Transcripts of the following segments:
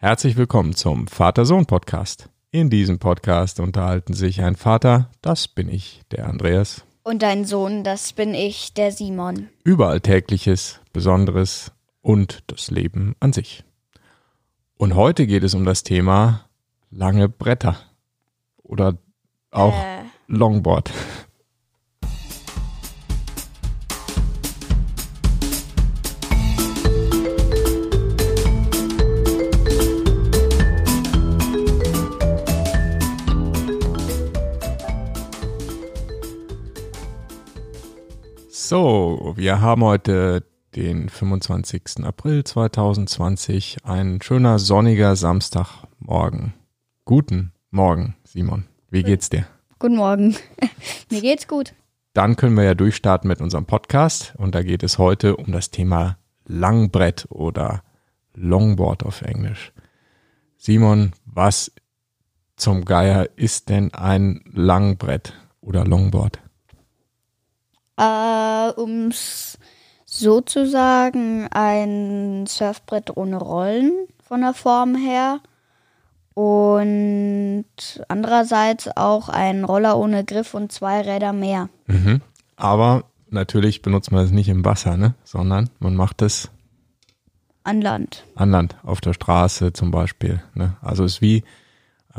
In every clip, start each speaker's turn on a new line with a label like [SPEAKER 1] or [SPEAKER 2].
[SPEAKER 1] Herzlich willkommen zum Vater-Sohn-Podcast. In diesem Podcast unterhalten sich ein Vater, das bin ich, der Andreas,
[SPEAKER 2] Und dein Sohn, das bin ich, der Simon.
[SPEAKER 1] über Alltägliches, Besonderes und das Leben an sich. Und heute geht es um das Thema lange Bretter oder auch
[SPEAKER 2] Äh.
[SPEAKER 1] Longboard. So, wir haben heute den 25. April 2020, ein schöner sonniger Samstagmorgen. Guten Morgen, Simon. Wie geht's dir?
[SPEAKER 2] Guten Morgen. Mir geht's gut.
[SPEAKER 1] Dann können wir ja durchstarten mit unserem Podcast und da geht es heute um das Thema Langbrett oder Longboard auf Englisch. Simon, was zum Geier ist denn ein Langbrett oder Longboard?
[SPEAKER 2] Äh, um's so zu sagen, ein Surfbrett ohne Rollen von der Form her. Und andererseits auch ein Roller ohne Griff und zwei Räder mehr.
[SPEAKER 1] Mhm. Aber natürlich benutzt man es nicht im Wasser, ne? sondern man macht es
[SPEAKER 2] An Land.
[SPEAKER 1] an Land, auf der Straße zum Beispiel. Ne? Also ist wie,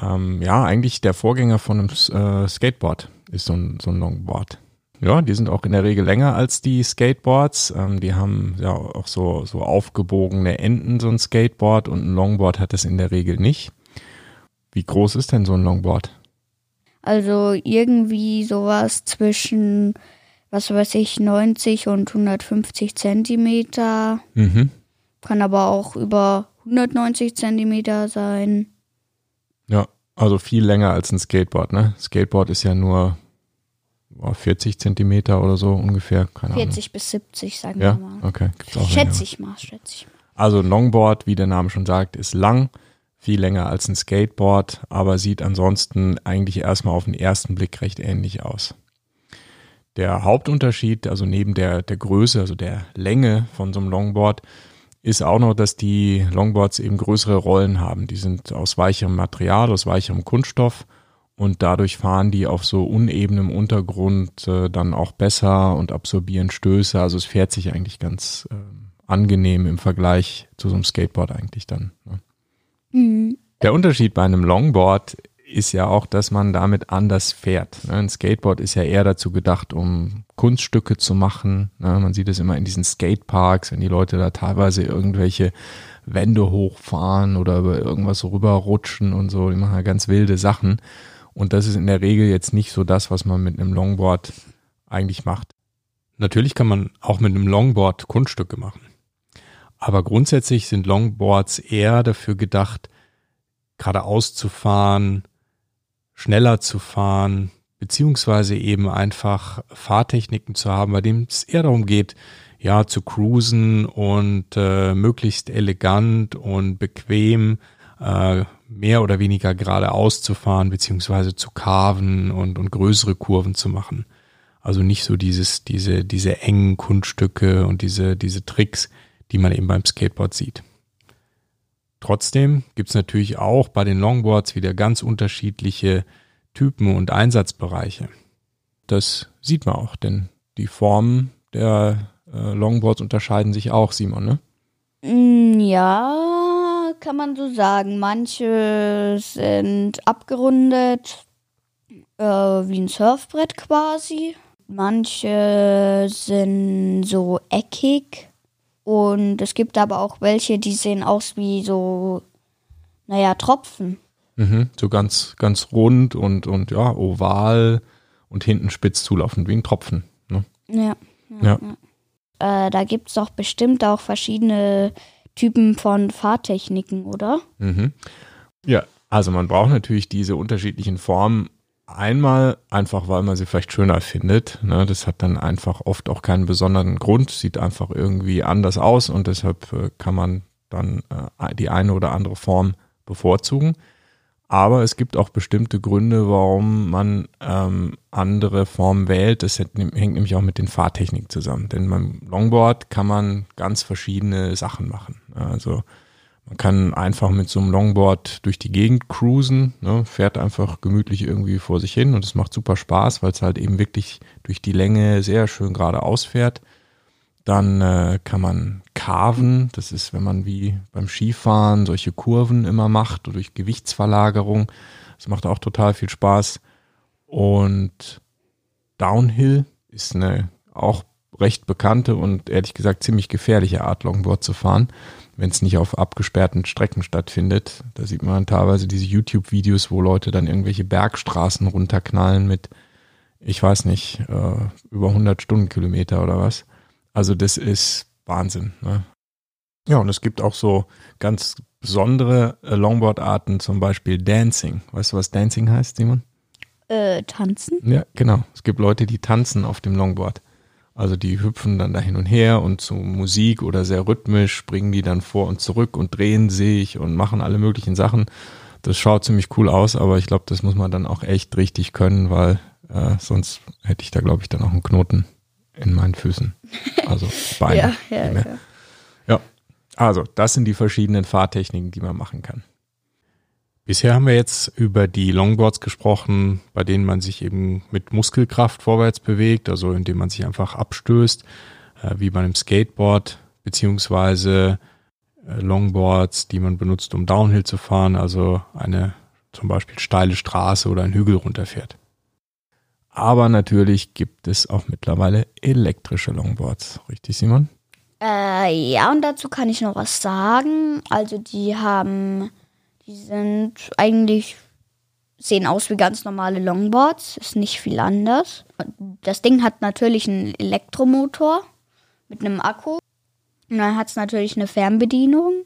[SPEAKER 1] ähm, ja, eigentlich der Vorgänger von einem äh, Skateboard ist so ein, so ein Longboard. Ja, die sind auch in der Regel länger als die Skateboards. Ähm, die haben ja auch so, so aufgebogene Enden, so ein Skateboard und ein Longboard hat es in der Regel nicht. Wie groß ist denn so ein Longboard?
[SPEAKER 2] Also irgendwie sowas zwischen, was weiß ich, 90 und 150 Zentimeter.
[SPEAKER 1] Mhm.
[SPEAKER 2] Kann aber auch über 190 Zentimeter sein.
[SPEAKER 1] Ja, also viel länger als ein Skateboard, ne? Skateboard ist ja nur 40 Zentimeter oder so ungefähr, keine
[SPEAKER 2] 40 bis 70, sagen
[SPEAKER 1] Ahnung.
[SPEAKER 2] wir
[SPEAKER 1] Ja,
[SPEAKER 2] mal.
[SPEAKER 1] okay.
[SPEAKER 2] Schätze ich mal, schätze ich mal.
[SPEAKER 1] Also ein Longboard, wie der Name schon sagt, ist lang, viel länger als ein Skateboard, aber sieht ansonsten eigentlich erstmal auf den ersten Blick recht ähnlich aus. Der Hauptunterschied, also neben der, der Größe, also der Länge von so einem Longboard, ist auch noch, dass die Longboards eben größere Rollen haben. Die sind aus weicherem Material, aus weicherem Kunststoff und dadurch fahren die auf so unebenem Untergrund äh, dann auch besser und absorbieren Stöße. Also es fährt sich eigentlich ganz ähm, angenehm im Vergleich zu so einem Skateboard eigentlich dann. Ne?
[SPEAKER 2] Mhm.
[SPEAKER 1] Der Unterschied bei einem Longboard ist ja auch, dass man damit anders fährt. ne? Ein Skateboard ist ja eher dazu gedacht, um Kunststücke zu machen. ne? Man sieht es immer in diesen Skateparks, wenn die Leute da teilweise irgendwelche Wände hochfahren oder über irgendwas rüberrutschen und so. Die machen ja ganz wilde Sachen. Und das ist in der Regel jetzt nicht so das, was man mit einem Longboard eigentlich macht. Natürlich kann man auch mit einem Longboard Kunststücke machen. Aber grundsätzlich sind Longboards eher dafür gedacht, geradeaus zu fahren, schneller zu fahren, beziehungsweise eben einfach Fahrtechniken zu haben, bei denen es eher darum geht, ja, zu cruisen und äh, möglichst elegant und bequem äh, mehr oder weniger geradeaus zu fahren, beziehungsweise zu carven und, und größere Kurven zu machen. Also nicht so dieses, diese, diese engen Kunststücke und diese, diese Tricks, die man eben beim Skateboard sieht. Trotzdem gibt's natürlich auch bei den Longboards wieder ganz unterschiedliche Typen und Einsatzbereiche. Das sieht man auch, denn die Formen der äh, Longboards unterscheiden sich auch, Simon, ne?
[SPEAKER 2] Mm, Ja, kann man so sagen. Manche sind abgerundet, äh, wie ein Surfbrett quasi. Manche sind so eckig. Und es gibt aber auch welche, die sehen aus wie so, naja, Tropfen.
[SPEAKER 1] Mhm, so ganz, ganz rund und, und ja, oval und hinten spitz zulaufend, wie ein Tropfen. Ne?
[SPEAKER 2] Ja.
[SPEAKER 1] Ja.
[SPEAKER 2] Äh, da gibt es doch bestimmt auch verschiedene Typen von Fahrtechniken, oder?
[SPEAKER 1] Mhm. Ja, also man braucht natürlich diese unterschiedlichen Formen einmal einfach, weil man sie vielleicht schöner findet. Ne? Das hat dann einfach oft auch keinen besonderen Grund, sieht einfach irgendwie anders aus und deshalb äh, kann man dann äh, die eine oder andere Form bevorzugen. Aber es gibt auch bestimmte Gründe, warum man ähm, andere Formen wählt. Das hängt nämlich auch mit den Fahrtechniken zusammen. Denn beim Longboard kann man ganz verschiedene Sachen machen. Also Man kann einfach mit so einem Longboard durch die Gegend cruisen, ne, fährt einfach gemütlich irgendwie vor sich hin und es macht super Spaß, weil es halt eben wirklich durch die Länge sehr schön geradeaus fährt. Dann äh, kann man carven, das ist, wenn man wie beim Skifahren solche Kurven immer macht durch Gewichtsverlagerung. Das macht auch total viel Spaß. Und Downhill ist eine auch recht bekannte und ehrlich gesagt ziemlich gefährliche Art, Longboard zu fahren, wenn es nicht auf abgesperrten Strecken stattfindet. Da sieht man teilweise diese YouTube-Videos, wo Leute dann irgendwelche Bergstraßen runterknallen mit, ich weiß nicht, äh, über 100 Stundenkilometer oder was. Also das ist Wahnsinn. Ne? Ja, und es gibt auch so ganz besondere äh, Longboard-Arten, zum Beispiel Dancing. Weißt du, was Dancing heißt, Simon?
[SPEAKER 2] Äh, tanzen?
[SPEAKER 1] Ja, genau. Es gibt Leute, die tanzen auf dem Longboard. Also die hüpfen dann da hin und her und zu Musik oder sehr rhythmisch springen die dann vor und zurück und drehen sich und machen alle möglichen Sachen. Das schaut ziemlich cool aus, aber ich glaube, das muss man dann auch echt richtig können, weil äh, sonst hätte ich da, glaube ich, dann auch einen Knoten in meinen Füßen. Also Beine.
[SPEAKER 2] ja, ja,
[SPEAKER 1] ja. ja, also das sind die verschiedenen Fahrtechniken, die man machen kann.
[SPEAKER 3] Bisher haben wir jetzt über die Longboards gesprochen, bei denen man sich eben mit Muskelkraft vorwärts bewegt, also indem man sich einfach abstößt, äh, wie bei einem Skateboard, beziehungsweise äh, Longboards, die man benutzt, um Downhill zu fahren, also eine zum Beispiel steile Straße oder einen Hügel runterfährt.
[SPEAKER 1] Aber natürlich gibt es auch mittlerweile elektrische Longboards, richtig Simon?
[SPEAKER 2] Äh, ja, und dazu kann ich noch was sagen. Also die haben die sind eigentlich, sehen aus wie ganz normale Longboards, ist nicht viel anders. Das Ding hat natürlich einen Elektromotor mit einem Akku. Und dann hat es natürlich eine Fernbedienung.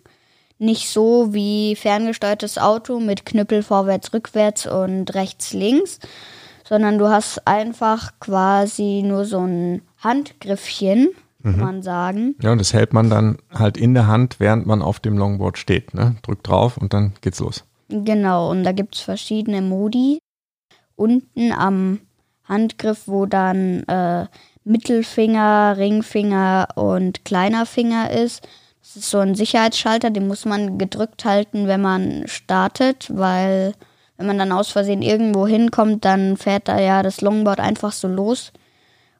[SPEAKER 2] Nicht so wie ferngesteuertes Auto mit Knüppel vorwärts, rückwärts und rechts, links, sondern du hast einfach quasi nur so ein Handgriffchen, kann mhm. man sagen.
[SPEAKER 1] Ja, und das hält man dann halt in der Hand, während man auf dem Longboard steht. Ne? Drückt drauf und dann geht's los.
[SPEAKER 2] Genau, und da gibt es verschiedene Modi. Unten am Handgriff, wo dann äh, Mittelfinger, Ringfinger und kleiner Finger ist. Das ist so ein Sicherheitsschalter, den muss man gedrückt halten, wenn man startet, weil wenn man dann aus Versehen irgendwo hinkommt, dann fährt da ja das Longboard einfach so los.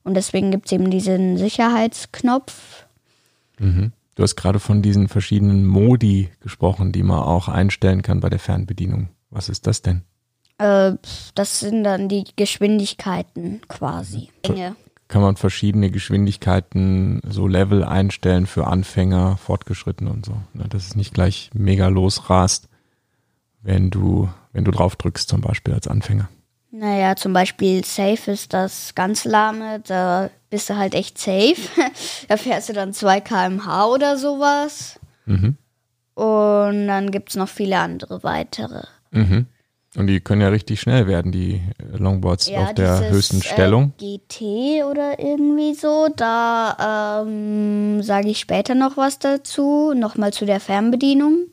[SPEAKER 2] Und deswegen gibt es eben diesen Sicherheitsknopf.
[SPEAKER 1] Mhm. Du hast gerade von diesen verschiedenen Modi gesprochen, die man auch einstellen kann bei der Fernbedienung. Was ist das denn?
[SPEAKER 2] Äh, das sind dann die Geschwindigkeiten quasi.
[SPEAKER 1] Enge. Kann man verschiedene Geschwindigkeiten, so Level einstellen für Anfänger, Fortgeschrittene und so. Ne, dass es nicht gleich mega losrast, wenn du, wenn du drauf drückst, zum Beispiel als Anfänger.
[SPEAKER 2] Naja, zum Beispiel Safe ist das ganz lahme, da bist du halt echt safe. da fährst du dann 2 km/h oder sowas. Mhm. Und dann gibt es noch viele andere weitere.
[SPEAKER 1] Mhm. Und die können ja richtig schnell werden, die Longboards ja, auf der dieses, höchsten Stellung.
[SPEAKER 2] Äh, GT oder irgendwie so. Da ähm, sage ich später noch was dazu. Nochmal zu der Fernbedienung.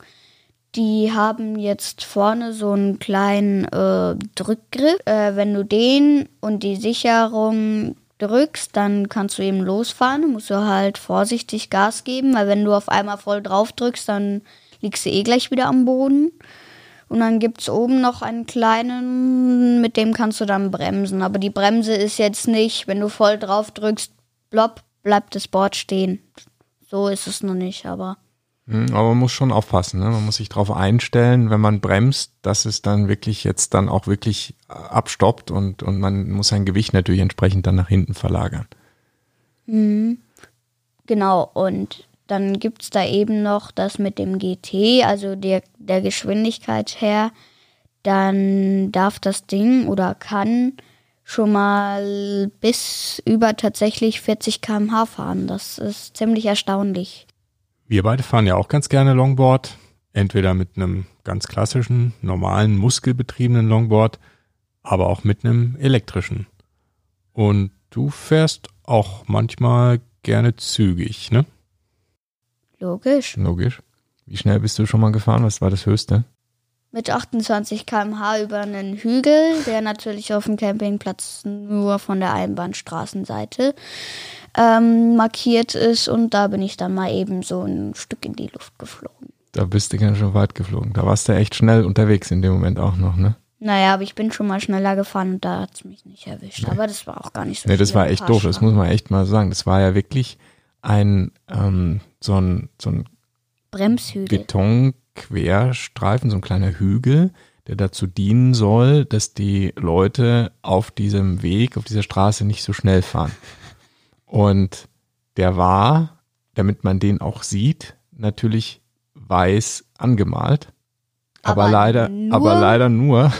[SPEAKER 2] Die haben jetzt vorne so einen kleinen äh, Drückgriff. Äh, wenn du den und die Sicherung drückst, dann kannst du eben losfahren. Du musst du halt vorsichtig Gas geben, weil wenn du auf einmal voll drauf drückst, dann liegst du eh gleich wieder am Boden. Und dann gibt es oben noch einen kleinen, mit dem kannst du dann bremsen. Aber die Bremse ist jetzt nicht, wenn du voll drauf drückst, blopp, bleibt das Board stehen. So ist es noch nicht, aber.
[SPEAKER 1] Hm, aber man muss schon aufpassen, ne? man muss sich darauf einstellen, wenn man bremst, dass es dann wirklich jetzt dann auch wirklich äh, abstoppt und, und man muss sein Gewicht natürlich entsprechend dann nach hinten verlagern.
[SPEAKER 2] Mhm. Genau, und dann gibt es da eben noch das mit dem GT, also der, der Geschwindigkeit her. Dann darf das Ding oder kann schon mal bis über tatsächlich 40 km/h fahren. Das ist ziemlich erstaunlich.
[SPEAKER 3] Wir beide fahren ja auch ganz gerne Longboard. Entweder mit einem ganz klassischen, normalen, muskelbetriebenen Longboard, aber auch mit einem elektrischen. Und du fährst auch manchmal gerne zügig, ne?
[SPEAKER 2] Logisch.
[SPEAKER 1] Logisch. Wie schnell bist du schon mal gefahren? Was war das höchste?
[SPEAKER 2] Mit 28 km/h über einen Hügel, der natürlich auf dem Campingplatz nur von der Einbahnstraßenseite ähm, markiert ist und da bin ich dann mal eben so ein Stück in die Luft geflogen.
[SPEAKER 1] Da bist du ganz schön weit geflogen. Da warst du echt schnell unterwegs in dem Moment auch noch, ne?
[SPEAKER 2] Naja, aber ich bin schon mal schneller gefahren und da hat's mich nicht erwischt. Aber das war auch gar nicht so
[SPEAKER 1] Nee, das war echt doof, das muss man echt mal sagen. Das war ja wirklich ein, ähm, so ein, so ein
[SPEAKER 2] Bremshügel.
[SPEAKER 1] Betonquerstreifen, so ein kleiner Hügel, der dazu dienen soll, dass die Leute auf diesem Weg, auf dieser Straße nicht so schnell fahren. Und der war, damit man den auch sieht, natürlich weiß angemalt. Aber,
[SPEAKER 2] Aber
[SPEAKER 1] leider, aber leider nur.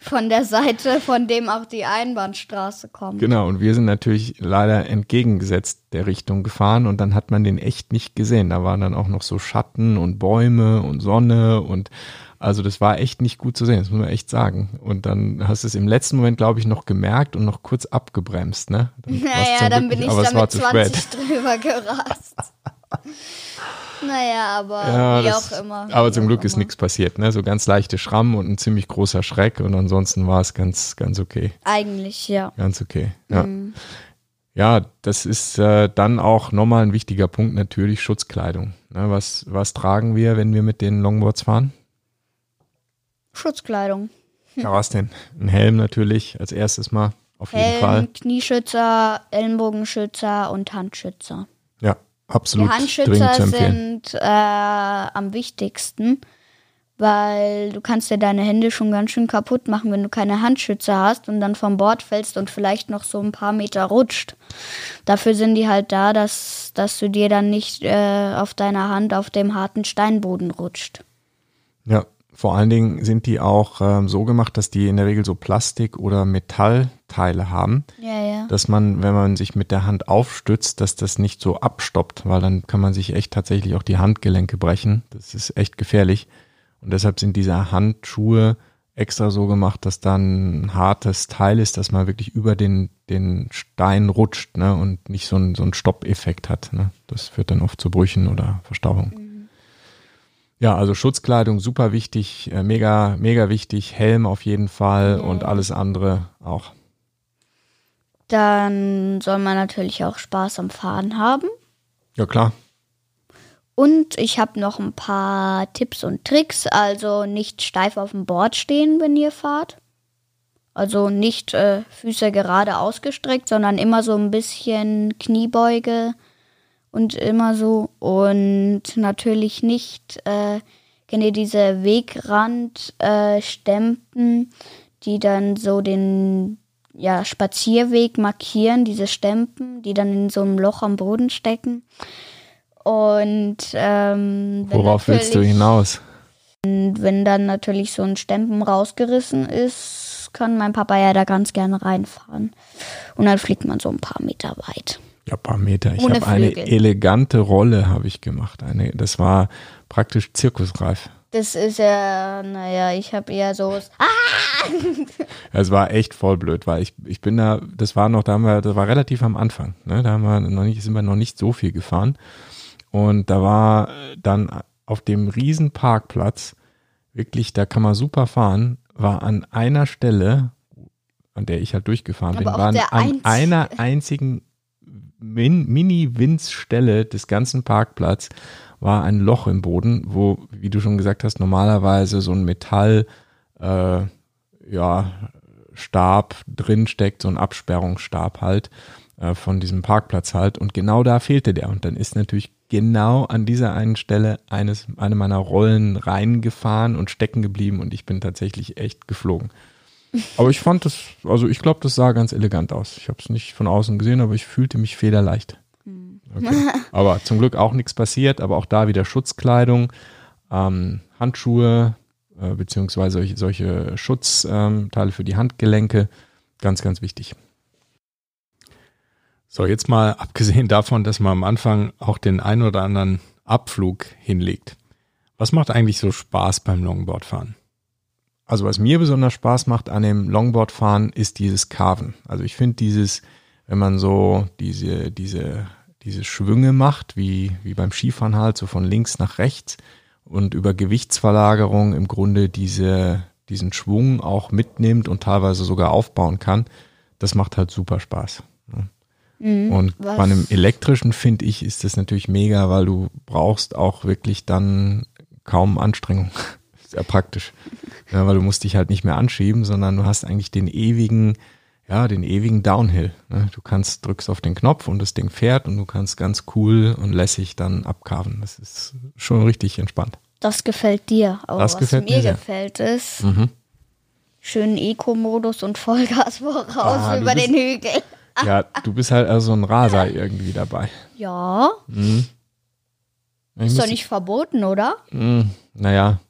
[SPEAKER 2] Von der Seite, von dem auch die Einbahnstraße kommt.
[SPEAKER 1] Genau, und wir sind natürlich leider entgegengesetzt der Richtung gefahren und dann hat man den echt nicht gesehen. Da waren dann auch noch so Schatten und Bäume und Sonne und also das war echt nicht gut zu sehen, das muss man echt sagen. Und dann hast du es im letzten Moment, glaube ich, noch gemerkt und noch kurz abgebremst, ne? Dann
[SPEAKER 2] Naja, dann
[SPEAKER 1] Glück
[SPEAKER 2] bin ich
[SPEAKER 1] nicht, es
[SPEAKER 2] da mit
[SPEAKER 1] zu
[SPEAKER 2] 20
[SPEAKER 1] spät.
[SPEAKER 2] drüber gerast. naja, aber
[SPEAKER 1] Ja,
[SPEAKER 2] wie
[SPEAKER 1] das,
[SPEAKER 2] auch immer.
[SPEAKER 1] aber zum Glück ist nichts passiert, ne? So ganz leichte Schrammen und ein ziemlich großer Schreck und ansonsten war es ganz, ganz okay.
[SPEAKER 2] Eigentlich, ja.
[SPEAKER 1] Ganz okay. Ja.
[SPEAKER 2] Mhm.
[SPEAKER 1] Ja, das ist äh, dann auch nochmal ein wichtiger Punkt, natürlich Schutzkleidung. Ne, was, was tragen wir, wenn wir mit den Longboards fahren?
[SPEAKER 2] Schutzkleidung.
[SPEAKER 1] Ja, was denn? Ein Helm natürlich als erstes mal, auf jeden Fall.
[SPEAKER 2] Helm, Knieschützer, Ellenbogenschützer und Handschützer.
[SPEAKER 1] Ja, absolut
[SPEAKER 2] Die Handschützer sind äh, am wichtigsten, weil du kannst dir deine Hände schon ganz schön kaputt machen, wenn du keine Handschützer hast und dann vom Bord fällst und vielleicht noch so ein paar Meter rutscht. Dafür sind die halt da, dass, dass du dir dann nicht äh, auf deiner Hand auf dem harten Steinboden rutscht.
[SPEAKER 1] Ja, vor allen Dingen sind die auch ähm, so gemacht, dass die in der Regel so Plastik- oder Metallteile haben,
[SPEAKER 2] Ja, ja.
[SPEAKER 1] dass man, wenn man sich mit der Hand aufstützt, dass das nicht so abstoppt, weil dann kann man sich echt tatsächlich auch die Handgelenke brechen. Das ist echt gefährlich. Und deshalb sind diese Handschuhe extra so gemacht, dass dann ein hartes Teil ist, dass man wirklich über den, den Stein rutscht ne, und nicht so ein, so ein Stoppeffekt hat. Ne. Das führt dann oft zu Brüchen oder Verstauchung. Ja, also Schutzkleidung super wichtig, äh, mega, mega wichtig, Helm auf jeden Fall und alles andere auch.
[SPEAKER 2] Dann soll man natürlich auch Spaß am Fahren haben.
[SPEAKER 1] Ja, klar.
[SPEAKER 2] Und ich habe noch ein paar Tipps und Tricks. Also nicht steif auf dem Board stehen, wenn ihr fahrt. Also nicht äh, Füße gerade ausgestreckt, sondern immer so ein bisschen Kniebeuge und immer so. Und natürlich nicht, äh, ihr diese Wegrand-Stempen, äh, Stempen, die dann so den ja, Spazierweg markieren, diese Stempen, die dann in so einem Loch am Boden stecken. Und ähm,
[SPEAKER 1] Worauf willst du hinaus?
[SPEAKER 2] Wenn dann natürlich so ein Stempen rausgerissen ist, kann mein Papa ja da ganz gerne reinfahren. Und dann fliegt man so ein paar Meter weit.
[SPEAKER 1] Ja, ein paar Meter. Ich habe eine elegante Rolle habe ich gemacht. Eine, das war praktisch zirkusreif.
[SPEAKER 2] Das ist ja, naja, ich habe eher so. Ah!
[SPEAKER 1] Es war echt voll blöd, weil ich, ich bin da, das war noch, da haben wir, das war relativ am Anfang, ne? Da haben wir noch nicht, sind wir noch nicht so viel gefahren. Und da war äh, dann auf dem riesen Parkplatz, wirklich, da kann man super fahren, war an einer Stelle, an der ich halt durchgefahren
[SPEAKER 2] Aber
[SPEAKER 1] bin,
[SPEAKER 2] auch
[SPEAKER 1] war
[SPEAKER 2] der
[SPEAKER 1] an einer einzigen Min Mini-Winzstelle des ganzen Parkplatz war ein Loch im Boden, wo, wie du schon gesagt hast, normalerweise so ein Metall, äh, ja, Stab drin steckt, so ein Absperrungsstab halt äh, von diesem Parkplatz halt. Und genau da fehlte der. Und dann ist natürlich genau an dieser einen Stelle eines, eine meiner Rollen reingefahren und stecken geblieben und ich bin tatsächlich echt geflogen. Aber ich fand das, also ich glaube, das sah ganz elegant aus. Ich habe es nicht von außen gesehen, aber ich fühlte mich federleicht. Okay. Aber zum Glück auch nichts passiert, aber auch da wieder Schutzkleidung, ähm, Handschuhe, äh, beziehungsweise solche, solche Schutzteile für die Handgelenke. Ganz, ganz wichtig.
[SPEAKER 3] So, jetzt mal abgesehen davon, dass man am Anfang auch den ein oder anderen Abflug hinlegt. Was macht eigentlich so Spaß beim Longboardfahren?
[SPEAKER 1] Also was mir besonders Spaß macht an dem Longboardfahren ist dieses Carven. Also ich finde dieses, wenn man so diese, diese, diese Schwünge macht, wie, wie beim Skifahren halt, so von links nach rechts und über Gewichtsverlagerung im Grunde diese, diesen Schwung auch mitnimmt und teilweise sogar aufbauen kann, das macht halt super Spaß. ne? Und
[SPEAKER 2] was-
[SPEAKER 1] bei einem elektrischen, finde ich, ist das natürlich mega, weil du brauchst auch wirklich dann kaum Anstrengung. Sehr praktisch. Ja, weil du musst dich halt nicht mehr anschieben, sondern du hast eigentlich den ewigen, ja, den ewigen Downhill. Ne? Du kannst, drückst auf den Knopf und das Ding fährt und du kannst ganz cool und lässig dann abkarven. Das ist schon richtig entspannt.
[SPEAKER 2] Das gefällt dir. Aber
[SPEAKER 1] Das
[SPEAKER 2] was
[SPEAKER 1] gefällt
[SPEAKER 2] mir
[SPEAKER 1] sehr.
[SPEAKER 2] gefällt ist,
[SPEAKER 1] Mhm.
[SPEAKER 2] schönen Eco-Modus und Vollgas voraus
[SPEAKER 1] Ah,
[SPEAKER 2] über
[SPEAKER 1] bist-
[SPEAKER 2] den Hügel.
[SPEAKER 1] Ja, du bist halt also ein Raser irgendwie dabei.
[SPEAKER 2] Ja,
[SPEAKER 1] Ich
[SPEAKER 2] ist doch nicht verboten, oder?
[SPEAKER 1] Mm, naja,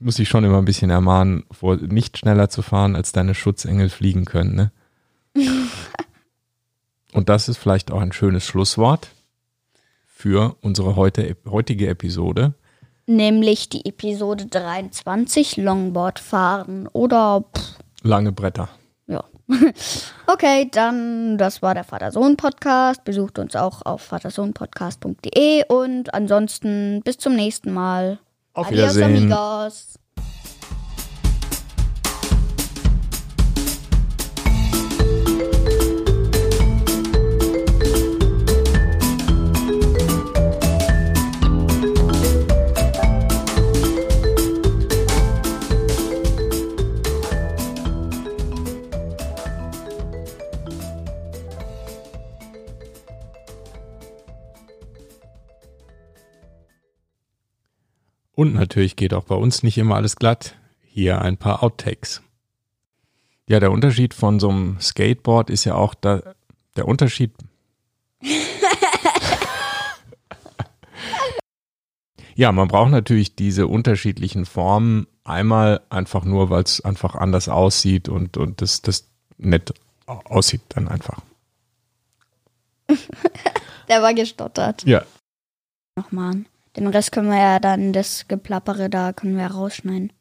[SPEAKER 1] ich muss dich schon immer ein bisschen ermahnen, vor, nicht schneller zu fahren, als deine Schutzengel fliegen können. Ne? Und das ist vielleicht auch ein schönes Schlusswort für unsere heute, heutige Episode.
[SPEAKER 2] Nämlich die Episode 23, Longboard fahren oder pff,
[SPEAKER 1] Lange Bretter.
[SPEAKER 2] ja. Okay, dann das war der Vater-Sohn-Podcast. Besucht uns auch auf vatersohnpodcast.de und ansonsten bis zum nächsten Mal.
[SPEAKER 1] Auf
[SPEAKER 2] Adios,
[SPEAKER 1] Wiedersehen.
[SPEAKER 2] amigos.
[SPEAKER 3] Und natürlich geht auch bei uns nicht immer alles glatt. Hier ein paar Outtakes.
[SPEAKER 1] Ja, der Unterschied von so einem Skateboard ist ja auch da, der Unterschied. ja, man braucht natürlich diese unterschiedlichen Formen einmal einfach nur, weil es einfach anders aussieht und, und das, das nett aussieht dann einfach.
[SPEAKER 2] Der war gestottert.
[SPEAKER 1] Ja.
[SPEAKER 2] Nochmal. Den Rest können wir ja dann, das Geplappere da können wir rausschneiden.